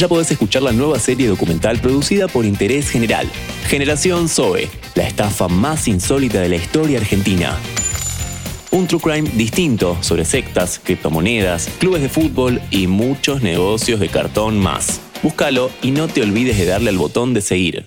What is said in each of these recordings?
ya podés escuchar la nueva serie documental producida por Interés General, Generación Zoe, la estafa más insólita de la historia argentina. Un true crime distinto sobre sectas, criptomonedas, clubes de fútbol y muchos negocios de cartón más. Búscalo y no te olvides de darle al botón de seguir.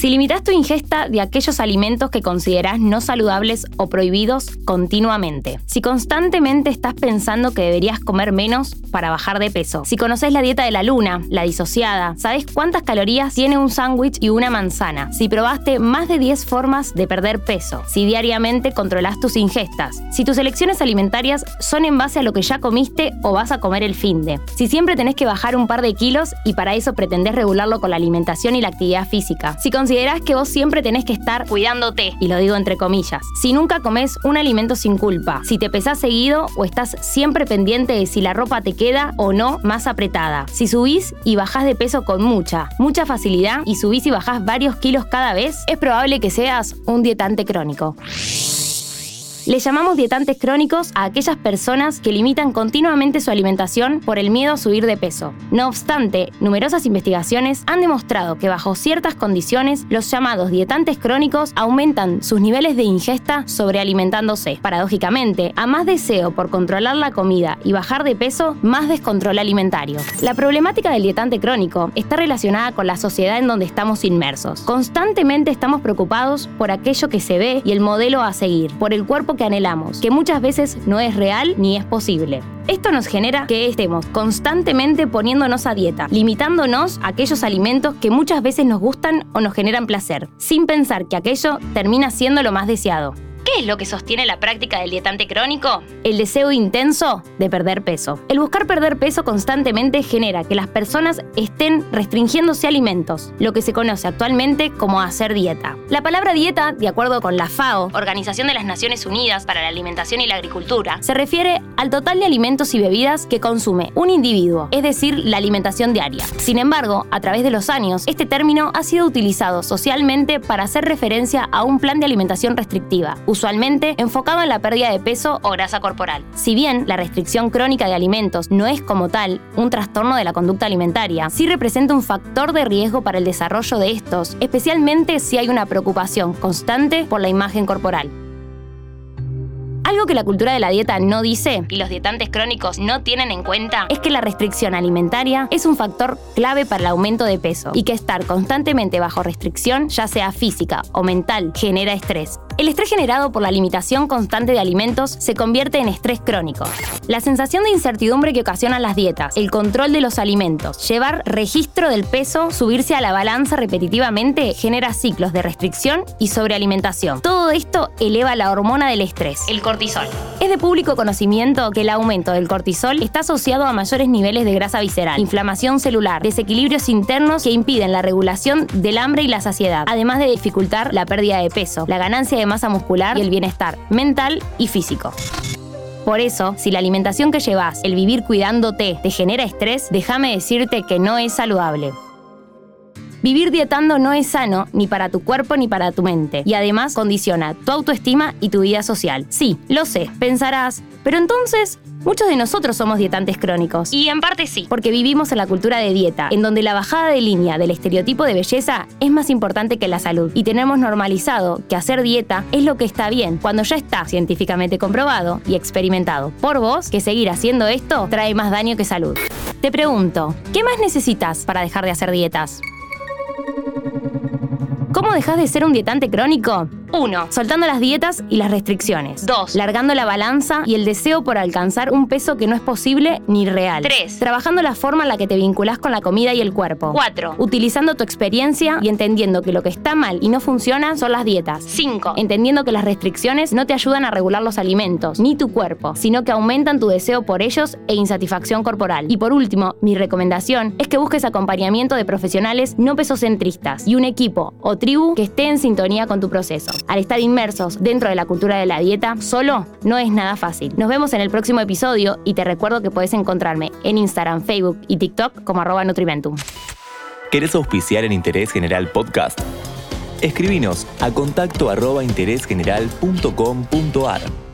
Si limitas tu ingesta de aquellos alimentos que consideras no saludables o prohibidos continuamente. Si constantemente estás pensando que deberías comer menos para bajar de peso. Si conoces la dieta de la luna, la disociada, sabes cuántas calorías tiene un sándwich y una manzana. Si probaste más de 10 formas de perder peso. Si diariamente controlas tus ingestas. Si tus elecciones alimentarias son en base a lo que ya comiste o vas a comer el fin de. Si siempre tenés que bajar un par de kilos y para eso pretendés regularlo con la alimentación y la actividad física. Si considerás que vos siempre tenés que estar cuidándote, y lo digo entre comillas. Si nunca comes un alimento sin culpa, si te pesás seguido o estás siempre pendiente de si la ropa te queda o no más apretada. Si subís y bajás de peso con mucha, mucha facilidad y subís y bajás varios kilos cada vez, es probable que seas un dietante crónico. Le llamamos dietantes crónicos a aquellas personas que limitan continuamente su alimentación por el miedo a subir de peso. No obstante, numerosas investigaciones han demostrado que bajo ciertas condiciones, los llamados dietantes crónicos aumentan sus niveles de ingesta sobrealimentándose. Paradójicamente, a más deseo por controlar la comida y bajar de peso, más descontrol alimentario. La problemática del dietante crónico está relacionada con la sociedad en donde estamos inmersos. Constantemente estamos preocupados por aquello que se ve y el modelo a seguir, por el cuerpo que anhelamos, que muchas veces no es real ni es posible. Esto nos genera que estemos constantemente poniéndonos a dieta, limitándonos a aquellos alimentos que muchas veces nos gustan o nos generan placer, sin pensar que aquello termina siendo lo más deseado. ¿Qué es lo que sostiene la práctica del dietante crónico? El deseo intenso de perder peso. El buscar perder peso constantemente genera que las personas estén restringiéndose alimentos, lo que se conoce actualmente como hacer dieta. La palabra dieta, de acuerdo con la FAO, Organización de las Naciones Unidas para la Alimentación y la Agricultura, se refiere al total de alimentos y bebidas que consume un individuo, es decir, la alimentación diaria. Sin embargo, a través de los años, este término ha sido utilizado socialmente para hacer referencia a un plan de alimentación restrictiva usualmente enfocado en la pérdida de peso o grasa corporal. Si bien la restricción crónica de alimentos no es como tal un trastorno de la conducta alimentaria, sí representa un factor de riesgo para el desarrollo de estos, especialmente si hay una preocupación constante por la imagen corporal. Algo que la cultura de la dieta no dice y los dietantes crónicos no tienen en cuenta es que la restricción alimentaria es un factor clave para el aumento de peso y que estar constantemente bajo restricción, ya sea física o mental, genera estrés. El estrés generado por la limitación constante de alimentos se convierte en estrés crónico. La sensación de incertidumbre que ocasionan las dietas, el control de los alimentos, llevar registro del peso, subirse a la balanza repetitivamente genera ciclos de restricción y sobrealimentación. Todo esto eleva la hormona del estrés, el cortisol. Es de público conocimiento que el aumento del cortisol está asociado a mayores niveles de grasa visceral, inflamación celular, desequilibrios internos que impiden la regulación del hambre y la saciedad, además de dificultar la pérdida de peso, la ganancia de masa muscular y el bienestar mental y físico. Por eso, si la alimentación que llevas, el vivir cuidándote, te genera estrés, déjame decirte que no es saludable. Vivir dietando no es sano ni para tu cuerpo ni para tu mente y además condiciona tu autoestima y tu vida social. Sí, lo sé, pensarás, pero entonces muchos de nosotros somos dietantes crónicos. Y en parte sí, porque vivimos en la cultura de dieta, en donde la bajada de línea del estereotipo de belleza es más importante que la salud. Y tenemos normalizado que hacer dieta es lo que está bien, cuando ya está científicamente comprobado y experimentado por vos que seguir haciendo esto trae más daño que salud. Te pregunto, ¿qué más necesitas para dejar de hacer dietas? ¿Cómo dejas de ser un dietante crónico? 1. Soltando las dietas y las restricciones. 2. Largando la balanza y el deseo por alcanzar un peso que no es posible ni real. 3. Trabajando la forma en la que te vinculás con la comida y el cuerpo. 4. Utilizando tu experiencia y entendiendo que lo que está mal y no funciona son las dietas. 5. Entendiendo que las restricciones no te ayudan a regular los alimentos, ni tu cuerpo, sino que aumentan tu deseo por ellos e insatisfacción corporal. Y por último, mi recomendación es que busques acompañamiento de profesionales no pesocentristas y un equipo o tribu que esté en sintonía con tu proceso. Al estar inmersos dentro de la cultura de la dieta, solo no es nada fácil. Nos vemos en el próximo episodio y te recuerdo que puedes encontrarme en Instagram, Facebook y TikTok como arroba Nutrimentum. ¿Querés auspiciar en Interés General Podcast? Escribinos a contacto interésgeneral.com.ar.